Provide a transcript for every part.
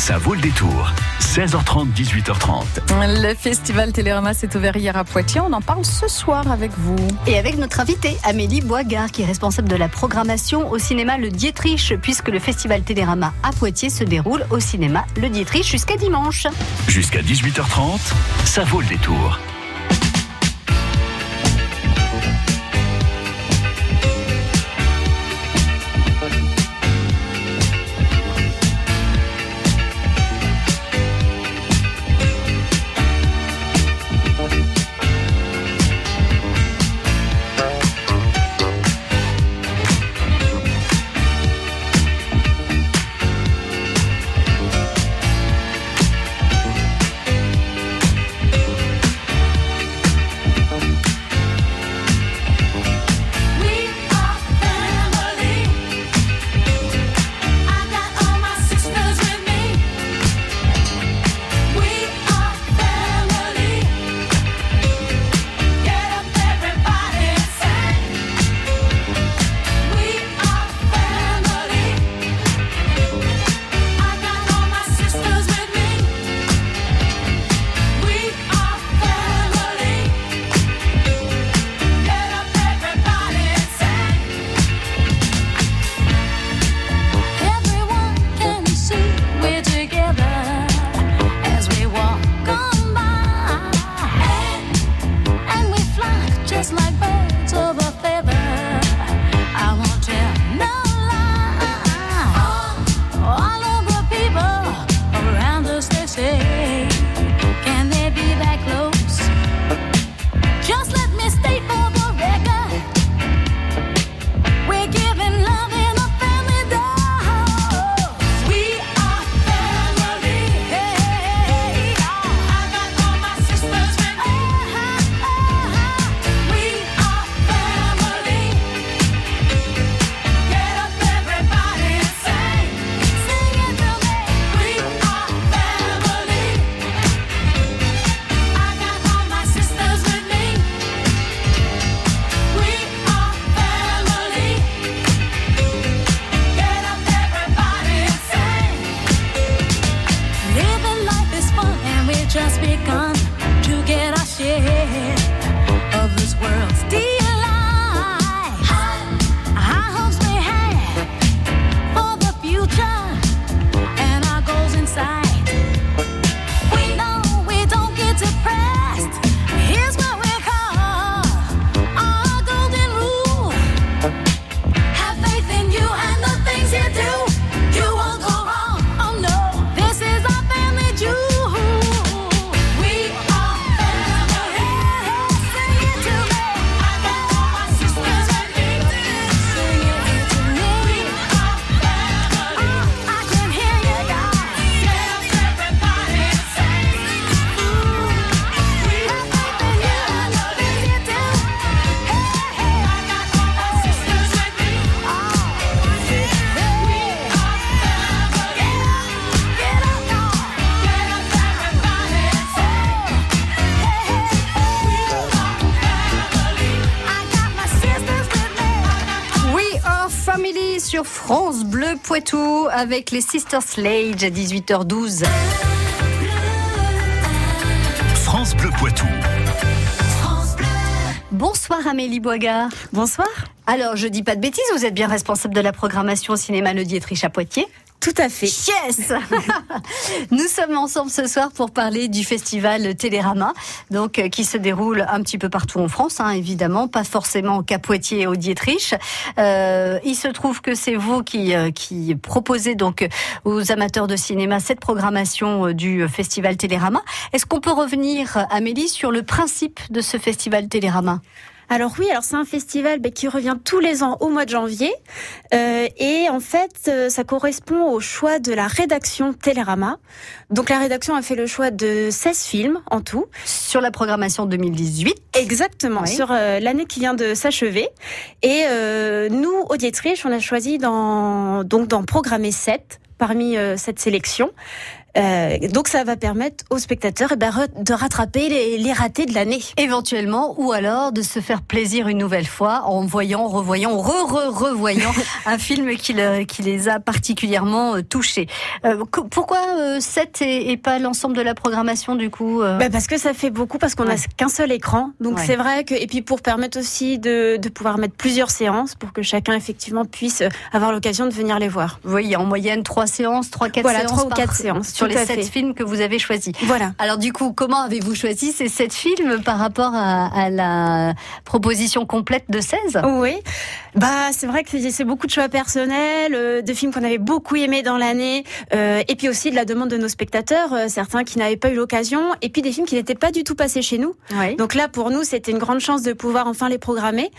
Ça vaut le détour. 16h30, 18h30. Le festival Télérama s'est ouvert hier à Poitiers. On en parle ce soir avec vous. Et avec notre invitée, Amélie Boigard, qui est responsable de la programmation au cinéma Le Dietrich, puisque le festival Télérama à Poitiers se déroule au cinéma Le Dietrich jusqu'à dimanche. Jusqu'à 18h30, ça vaut le détour. Bleu Poitou avec les Sisters Slade à 18h12. France Bleu Poitou. Bonsoir Amélie Boigard. Bonsoir. Alors, je dis pas de bêtises, vous êtes bien responsable de la programmation au cinéma Le Dietrich à Poitiers tout à fait. Yes Nous sommes ensemble ce soir pour parler du festival Télérama, donc euh, qui se déroule un petit peu partout en France, hein, évidemment, pas forcément qu'à Poitiers et au Dietrich. Euh, il se trouve que c'est vous qui, euh, qui proposez donc aux amateurs de cinéma cette programmation euh, du festival Télérama. Est-ce qu'on peut revenir, Amélie, sur le principe de ce festival Télérama? Alors oui, alors c'est un festival qui revient tous les ans au mois de janvier euh, et en fait euh, ça correspond au choix de la rédaction Télérama. Donc la rédaction a fait le choix de 16 films en tout sur la programmation 2018. Exactement, sur euh, l'année qui vient de s'achever et nous au Dietrich, on a choisi dans donc d'en programmer 7 parmi cette sélection. Euh, donc ça va permettre aux spectateurs eh ben, de rattraper les, les ratés de l'année. Éventuellement, ou alors de se faire plaisir une nouvelle fois en voyant, revoyant, re-re-revoyant un film qui, qui, les a particulièrement euh, touchés. Euh, pourquoi euh, 7 et, et, pas l'ensemble de la programmation du coup euh? Ben Parce que ça fait beaucoup, parce qu'on ouais. a qu'un seul écran. Donc ouais. c'est vrai que, et puis pour permettre aussi de, de, pouvoir mettre plusieurs séances pour que chacun effectivement puisse avoir l'occasion de venir les voir. Oui, en moyenne 3 séances, 3 4 voilà, séances 3 ou 4 séances sur les 7 films que vous avez choisis. Voilà. Alors du coup, comment avez-vous choisi ces 7 films par rapport à, à la proposition complète de 16 Oui. Bah, c'est vrai que c'est beaucoup de choix personnels, euh, de films qu'on avait beaucoup aimés dans l'année, euh, et puis aussi de la demande de nos spectateurs, euh, certains qui n'avaient pas eu l'occasion, et puis des films qui n'étaient pas du tout passés chez nous. Oui. Donc là, pour nous, c'était une grande chance de pouvoir enfin les programmer.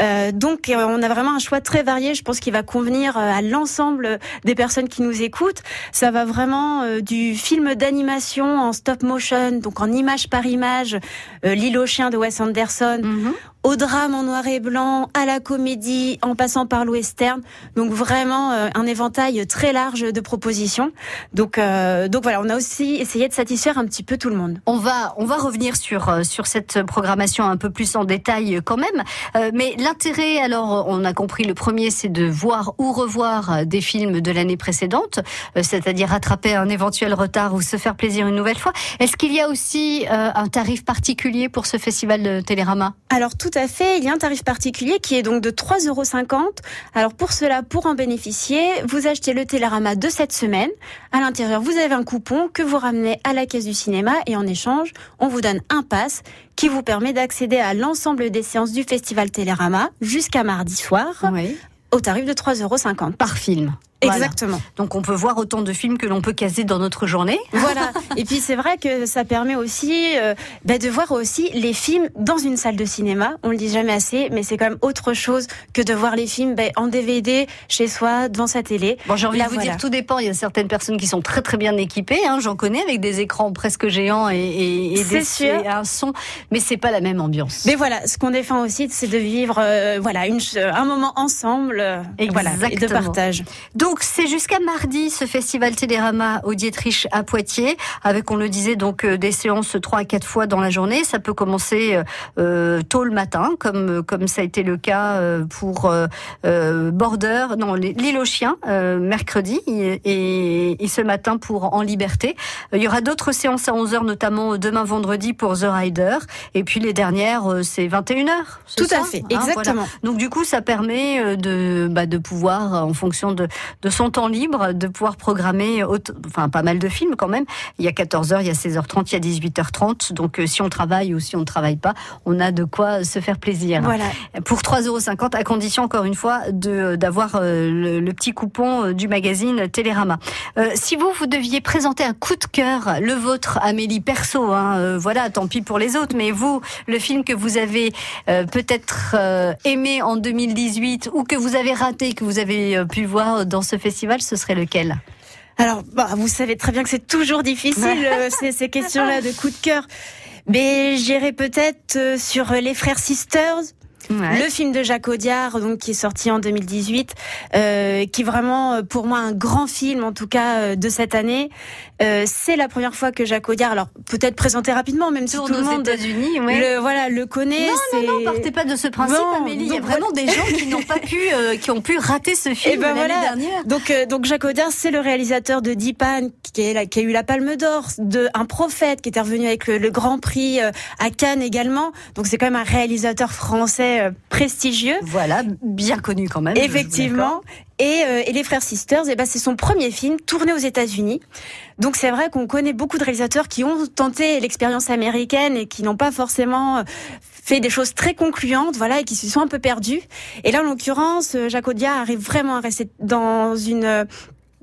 Euh, donc, on a vraiment un choix très varié. Je pense qu'il va convenir à l'ensemble des personnes qui nous écoutent. Ça va vraiment euh, du film d'animation en stop motion, donc en image par image, L'île aux chiens de Wes Anderson. -hmm au drame en noir et blanc, à la comédie, en passant par le western. Donc vraiment euh, un éventail très large de propositions. Donc euh, donc voilà, on a aussi essayé de satisfaire un petit peu tout le monde. On va on va revenir sur euh, sur cette programmation un peu plus en détail quand même. Euh, mais l'intérêt, alors on a compris, le premier c'est de voir ou revoir des films de l'année précédente, c'est-à-dire rattraper un éventuel retard ou se faire plaisir une nouvelle fois. Est-ce qu'il y a aussi un tarif particulier pour ce festival de Télérama? Alors tout à fait, il y a un tarif particulier qui est donc de 3,50 euros. Alors pour cela, pour en bénéficier, vous achetez le Télérama de cette semaine. À l'intérieur, vous avez un coupon que vous ramenez à la caisse du cinéma et en échange, on vous donne un pass qui vous permet d'accéder à l'ensemble des séances du festival Télérama jusqu'à mardi soir oui. au tarif de 3,50 euros par film. Exactement. Voilà. Donc on peut voir autant de films que l'on peut caser dans notre journée. Voilà. Et puis c'est vrai que ça permet aussi euh, bah, de voir aussi les films dans une salle de cinéma. On le dit jamais assez, mais c'est quand même autre chose que de voir les films bah, en DVD chez soi devant sa télé. Bon, j'ai envie Là, de vous voilà. dire, tout dépend. Il y a certaines personnes qui sont très très bien équipées. Hein, J'en connais avec des écrans presque géants et, et, et, des, sûr. et un son, mais c'est pas la même ambiance. Mais voilà, ce qu'on défend aussi, c'est de vivre euh, voilà une, un moment ensemble, euh, voilà, et de partage. Donc, donc c'est jusqu'à mardi ce festival Télérama au Dietrich à Poitiers, avec on le disait donc euh, des séances trois à quatre fois dans la journée. Ça peut commencer euh, tôt le matin, comme comme ça a été le cas euh, pour euh, Border, non l'île aux chiens mercredi et, et, ce matin pour En Liberté. Il y aura d'autres séances à 11 h notamment demain vendredi pour The Rider et puis les dernières c'est 21 h Tout ça? à fait, hein, exactement. Voilà. Donc du coup ça permet de bah, de pouvoir en fonction de de son temps libre de pouvoir programmer enfin pas mal de films quand même. Il y a 14h, il y a 16h30, il y a 18h30. Donc euh, si on travaille ou si on ne travaille pas, on a de quoi se faire plaisir. Voilà. Pour 3,50 euros à condition encore une fois d'avoir euh, le, le, petit coupon euh, du magazine Télérama. Euh, si vous vous deviez présenter un coup de cœur, le vôtre Amélie perso, hein, euh, voilà, tant pis pour les autres, mais vous, le film que vous avez euh, peut-être aimé en 2018 ou que vous avez raté, que vous avez pu voir dans ce festival, ce serait lequel alors, bah, vous savez très bien que c'est toujours difficile ces, ces questions-là de coup de cœur. Mais j'irai peut-être euh, sur les frères Sisters. Ouais. Le film de Jacques Audiard, donc qui est sorti en 2018, euh, qui est vraiment pour moi un grand film, en tout cas euh, de cette année. Euh, c'est la première fois que Jacques Audiard, alors peut-être présenté rapidement, même si tout le monde, États-Unis, ouais. le, voilà, le connaît. Non, non, non, partez pas de ce principe, bon, Amélie. Il y a vraiment des gens qui n'ont pas pu, euh, qui ont pu rater ce film Et ben l'année voilà. dernière. Donc, euh, donc Jacques Audiard, c'est le réalisateur de Dipan, qui, est qui a eu la Palme d'Or, de Un Prophète, qui était revenu avec le, le Grand Prix euh, à Cannes également. Donc c'est quand même un réalisateur français euh, prestigieux. Voilà, bien connu quand même. Effectivement. Et, euh, et, les frères Sisters, et ben c'est son premier film tourné aux États-Unis. Donc c'est vrai qu'on connaît beaucoup de réalisateurs qui ont tenté l'expérience américaine et qui n'ont pas forcément euh, fait des choses très concluantes, voilà, et qui se sont un peu perdus. Et là, en l'occurrence, Jacques Audiard arrive vraiment à rester dans une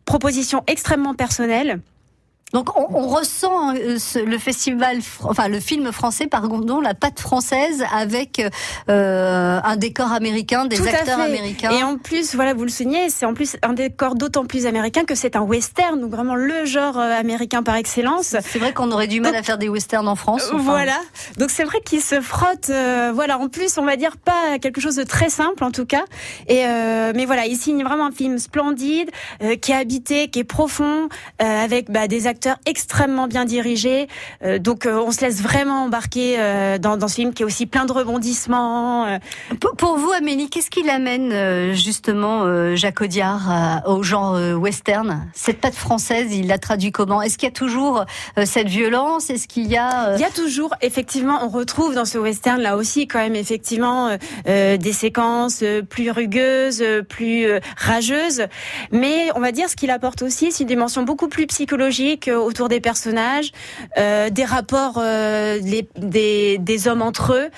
proposition extrêmement personnelle. Donc on, on ressent euh, ce, le festival, enfin le film français, pardon, la patte française avec euh, un décor américain, des Tout acteurs américains. Et en plus, voilà, vous le soulignez, c'est en plus un décor d'autant plus américain que c'est un western, donc vraiment le genre euh, américain par excellence. C'est vrai qu'on aurait du mal donc, à faire des westerns en France. Enfin. Voilà, donc c'est vrai qu'il se frotte, euh, voilà, en plus on va dire pas quelque chose de très simple en tout cas. Et euh, mais voilà, il signe vraiment un film splendide, qui est habité, qui est profond, avec bah, des acteurs acteurs extrêmement bien dirigés. donc on se laisse vraiment embarquer dans, dans, ce film qui est aussi plein de rebondissements. Pour, vous, Amélie, qu'est-ce qui l'amène justement Jacques Audiard au genre western? Cette patte française, il l'a traduit comment? Est-ce qu'il y a toujours cette violence? Est-ce qu'il y a Il y a toujours, effectivement, on retrouve dans ce western là aussi quand même effectivement des séquences plus rugueuses, plus rageuses, mais on va dire ce qu'il apporte aussi, c'est une dimension beaucoup plus psychologique euh, autour des personnages, euh, des rapports euh, des, des, hommes entre eux.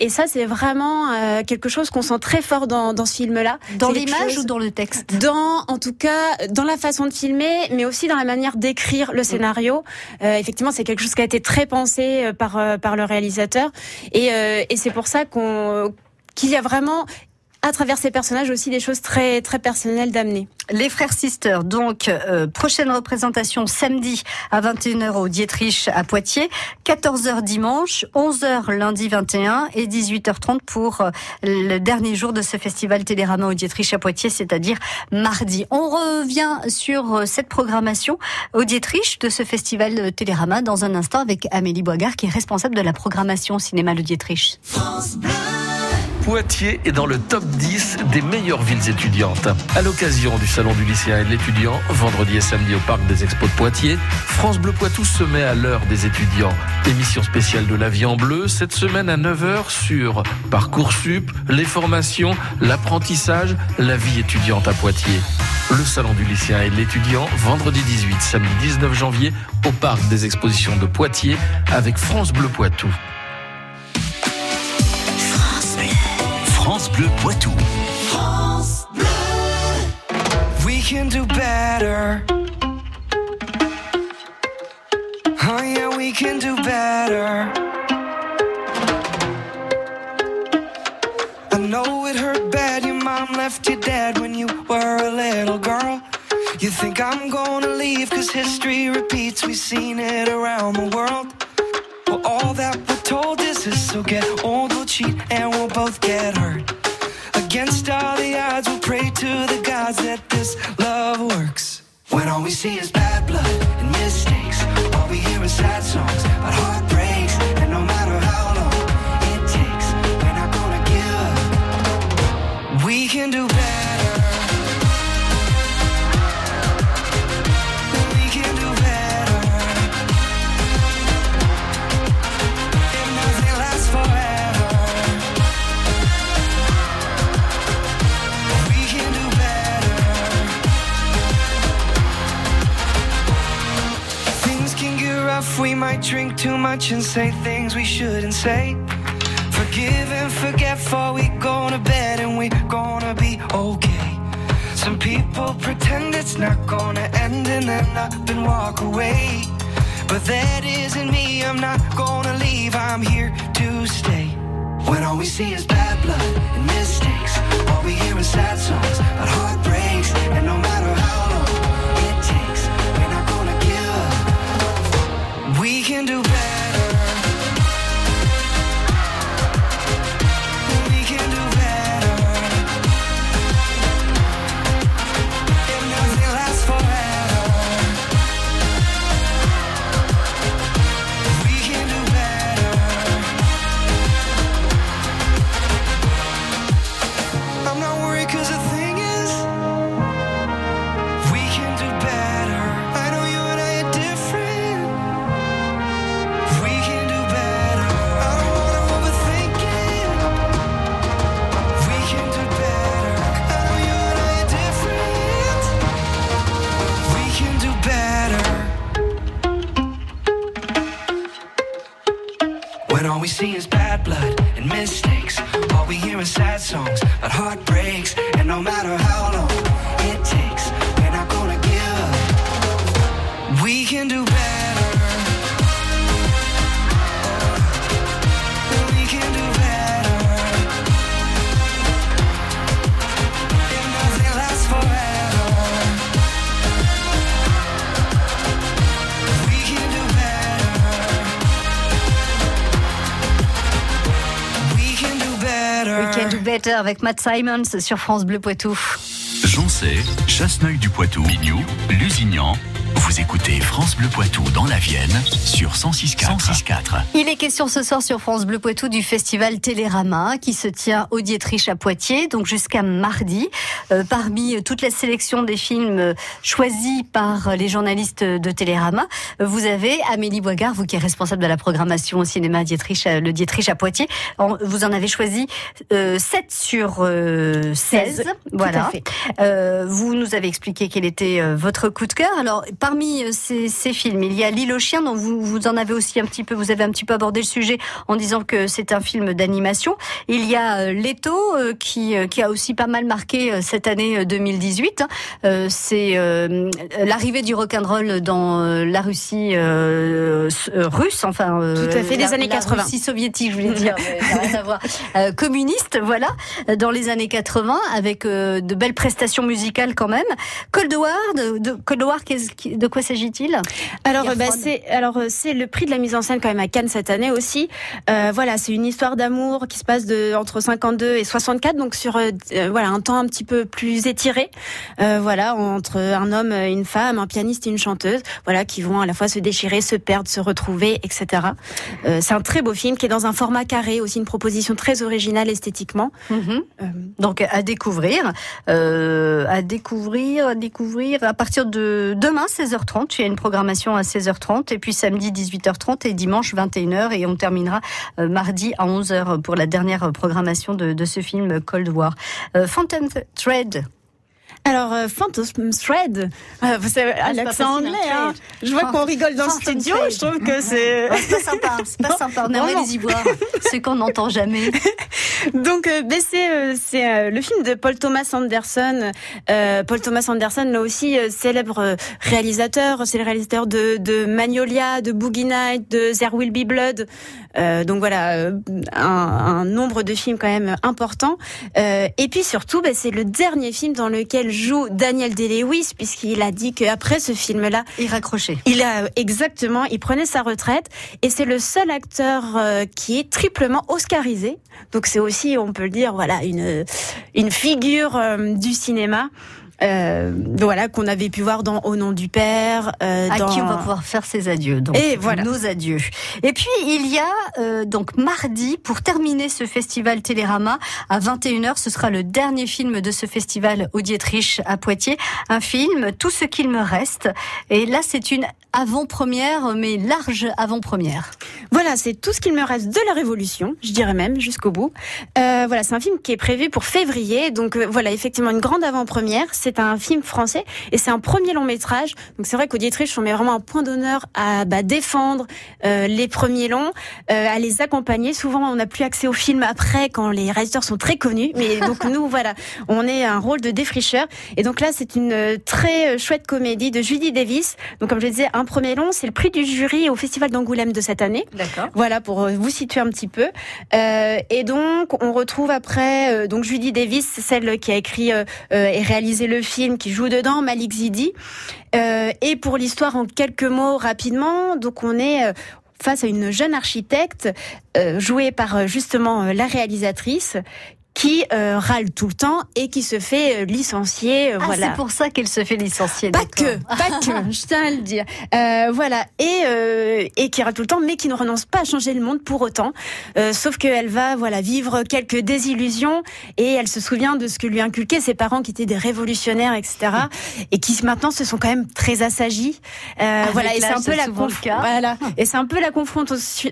et ça, c'est vraiment quelque chose qu'on sent très fort dans, dans ce film-là. Dans l'image ou dans le texte? Dans, en tout cas, dans la façon de filmer, mais aussi dans la manière d'écrire le scénario. effectivement, c'est quelque chose qui a été très pensé par par le réalisateur. Et, et c'est pour ça qu'on qu'il y a vraiment à travers ces personnages aussi des choses très très personnelles d'amener. Les frères Sisters, donc euh, prochaine représentation samedi à 21h au Dietrich à Poitiers, 14h dimanche, 11h lundi 21 et 18h30 pour euh, le dernier jour de ce festival Télérama au Dietrich à Poitiers, c'est-à-dire mardi. On revient sur euh, cette programmation au Dietrich de ce festival Télérama dans un instant avec Amélie Boigard qui est responsable de la programmation cinéma le Dietrich. Poitiers est dans le top 10 des meilleures villes étudiantes. À l'occasion du Salon du lycéen et de l'étudiant, vendredi et samedi au Parc des Expos de Poitiers, France Bleu Poitou se met à l'heure des étudiants. Émission spéciale de la vie en bleu, cette semaine à 9h sur Parcoursup, les formations, l'apprentissage, la vie étudiante à Poitiers. Le Salon du lycéen et de l'étudiant, vendredi 18, samedi 19 janvier, au Parc des Expositions de Poitiers, avec France Bleu Poitou. Bleu Poitou. France Bleu. We can do better. Oh yeah, we can do better. I know it hurt bad. Your mom left you dead when you were a little girl. You think I'm gonna leave cause history repeats. We've seen it around the world. Well, all that we're told is this, so get old, we'll cheat, and we'll both get hurt. Against all the odds, we'll pray to the gods that this love works. When all we see is bad blood say things we shouldn't say. Forgive and forget before we go to bed and we're gonna be okay. Some people pretend it's not gonna end and then up and walk away. But that isn't me, I'm not gonna leave, I'm here to stay. When all we see is bad blood and mistakes, all we hear is sad songs about heartbreaks, and no matter how long it takes, we're not gonna give up. We can do avec Matt Simons sur France Bleu Poitou. Joncé, Chasseneuil du Poitou, Bignou, Lusignan. Vous écoutez France France Bleu Poitou dans la Vienne sur 106.4. 106.4. Il est question ce soir sur France Bleu Poitou du festival Télérama qui se tient au Dietrich à Poitiers, donc jusqu'à mardi. Euh, parmi toute la sélection des films choisis par les journalistes de Télérama, vous avez Amélie Boigard, vous qui êtes responsable de la programmation au cinéma Dietrich, le Dietrich à Poitiers. En- Vous en avez choisi euh, 7 sur euh, 16. Voilà. fait. Euh, vous nous avez expliqué quel était euh, votre coup de cœur. Alors, parmi euh, ces, ces films, il y a L'île aux chiens, dont vous, vous en avez aussi un petit peu, vous avez un petit peu abordé le sujet en disant que c'est un film d'animation. Il y a euh, Leto, euh, qui, qui a aussi pas mal marqué cette année euh, 2018. hein. C'est l'arrivée du rock'n'roll dans la Russie russe, enfin Tout à fait, des la- années la 80. Russie soviétique, je voulais dire, rien à voir. Communiste, voilà, dans les années 80, avec de belles prestations musicales quand même. Cold War, de, de, Cold War, qu'est-ce qui- de quoi s'agit-il? Alors, bah, c'est alors euh, c'est le prix de la mise en scène quand même à Cannes cette année aussi. Euh, voilà, c'est une histoire d'amour qui se passe de entre 52 et 64, donc sur euh, voilà un temps un petit peu plus étiré. Euh, voilà, entre un homme, et une femme, un pianiste et une chanteuse, voilà, qui vont à la fois se déchirer, se perdre, se retrouver, etc. C'est un très beau film qui est dans un format carré, aussi une proposition très originale esthétiquement. Mhm. Donc à découvrir, à découvrir, à découvrir à partir de demain 16h30. Il y a une programmation à 16h30 et puis samedi 18h30 et dimanche 21h et on terminera euh, mardi à 11h pour la dernière programmation de, de ce film Cold War. Euh, Phantom Thread. Alors, euh, Phantom Thread, euh, vous savez, Ah, l'accent anglais, hein, hein. je vois qu'on rigole dans le studio, Thread. je trouve que c'est... C'est pas sympa, c'est pas sympa. On aimerait les y voir. Ce qu'on n'entend jamais. Donc, euh, ben, c'est euh, euh, le film de Paul Thomas Anderson. Paul Thomas Anderson, là aussi, célèbre réalisateur. C'est le réalisateur de, de Magnolia, de Boogie Night, de There Will Be Blood. Euh, donc voilà, euh, un, un nombre de films quand même important. Euh, et puis surtout, ben, c'est le dernier film dans lequel joue Daniel Day-Lewis, puisqu'il a dit qu'après ce film-là, Et raccroché. il a exactement, il prenait sa retraite et c'est le seul acteur euh, qui est triplement oscarisé. Donc c'est aussi, on peut le dire, voilà, une une figure euh, du cinéma. Euh, voilà qu'on avait pu voir dans Au nom du père. euh, à dans... qui on va pouvoir faire ses adieux. Donc, Et voilà. nos adieux. Et puis il y a euh, donc mardi pour terminer ce festival Télérama à 21h, ce sera le dernier film de ce festival au Dietrich à Poitiers, un film Tout ce qu'il me reste. Et là c'est une avant-première, mais large avant-première. Voilà, c'est tout ce qu'il me reste de la Révolution, je dirais même jusqu'au bout. Euh, voilà, c'est un film qui est prévu pour février, donc euh, voilà, effectivement une grande avant-première. C'est un film français et c'est un premier long métrage. Donc c'est vrai qu'au Dietrich, on met vraiment un point d'honneur à bah, défendre euh, les premiers longs, euh, à les accompagner. Souvent, on n'a plus accès aux films après quand les réalisateurs sont très connus, mais donc nous, voilà, on est un rôle de défricheur. Et donc là, c'est une euh, très euh, chouette comédie de Judy Davis. Donc comme je disais, un premier long, c'est le prix du jury au Festival d'Angoulême de cette année. D'accord. Voilà pour euh, vous situer un petit peu. Euh, et donc on retrouve après euh, donc Judy Davis, celle qui a écrit et réalisé le film, qui joue dedans, Malik Zidi. Euh, et pour l'histoire en quelques mots rapidement, donc on est euh, face à une jeune architecte euh, jouée par justement la réalisatrice qui euh, râle tout le temps et qui se fait euh, licencier. euh, Ah, voilà. c'est pour ça qu'elle se fait licencier. Pas que, pas que, je tiens à le dire. Euh, voilà, et euh, et qui râle tout le temps, mais qui ne renonce pas à changer le monde pour autant. Euh, sauf qu'elle va, voilà, vivre quelques désillusions et elle se souvient de ce que lui inculquaient ses parents, qui étaient des révolutionnaires, etc. Et qui maintenant se sont quand même très assagis. Euh, voilà, et c'est un peu la voilà, et c'est un peu la confrontation,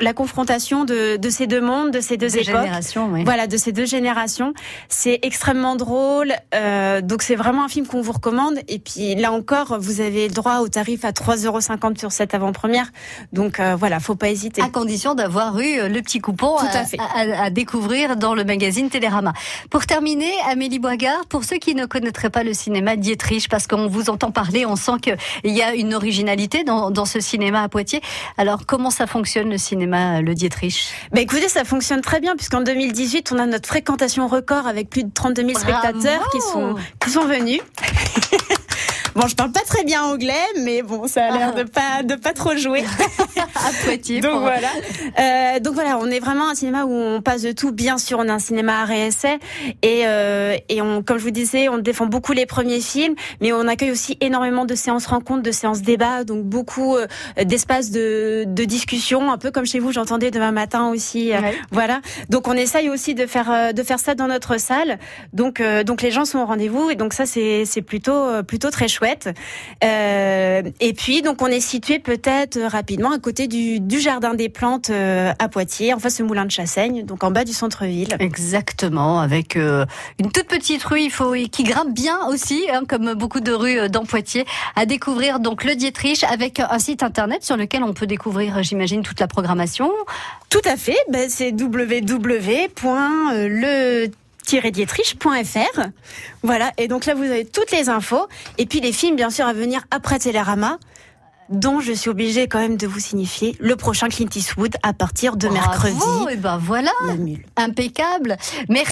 la confrontation de de ces deux mondes, de ces deux Deux époques. générations, oui. Voilà, de ces deux générations. C'est extrêmement drôle. Euh, donc c'est vraiment un film qu'on vous recommande. Et puis là encore, vous avez le droit au tarif à 3,50€ sur cette avant-première. Donc euh, voilà, faut pas hésiter. À condition d'avoir eu euh, le petit coupon Tout à, à fait. à- à découvrir dans le magazine Télérama. Pour terminer, Amélie Boigard, pour ceux qui ne connaîtraient pas le cinéma Dietrich, parce qu'on vous entend parler, on sent qu'il y a une originalité dans, dans ce cinéma à Poitiers. Alors, comment ça fonctionne le cinéma, le Dietrich Bah écoutez, ça fonctionne très bien puisqu'en 2018, on a notre fréquentation record avec plus de 32 000 Bravo spectateurs qui sont qui sont venus. Bon, je parle pas très bien anglais, mais bon, ça a l'air de pas de pas trop jouer. à Poitiers. donc voilà. Euh, donc voilà, on est vraiment un cinéma où on passe de tout. Bien sûr, on est un cinéma à réessai et euh, et on, comme je vous disais, on défend beaucoup les premiers films, mais on accueille aussi énormément de séances rencontres, de séances débats, donc beaucoup euh, d'espaces de de discussion, un peu comme chez vous. J'entendais demain matin aussi. euh, Ouais. Voilà. Donc on essaye aussi de faire euh, de faire ça dans notre salle. Donc euh, donc les gens sont au rendez-vous et donc ça c'est c'est plutôt euh, plutôt très chouette. Euh, et puis donc on est situé peut-être rapidement à côté du du jardin des plantes euh, à Poitiers, en face du moulin de Chassaigne, donc en bas du centre-ville. Exactement, avec euh, une toute petite rue, il faut qui grimpe bien aussi, hein, comme beaucoup de rues dans Poitiers, à découvrir donc le Dietrich avec un site internet sur lequel on peut découvrir, j'imagine, toute la programmation. Tout à fait, ben, c'est www.le-dietrich.fr. Voilà, et donc là vous avez toutes les infos et puis les films bien sûr à venir après Télérama dont je suis obligée quand même de vous signifier le prochain Clint Eastwood à partir de mercredi. Et ben voilà, impeccable. Merci.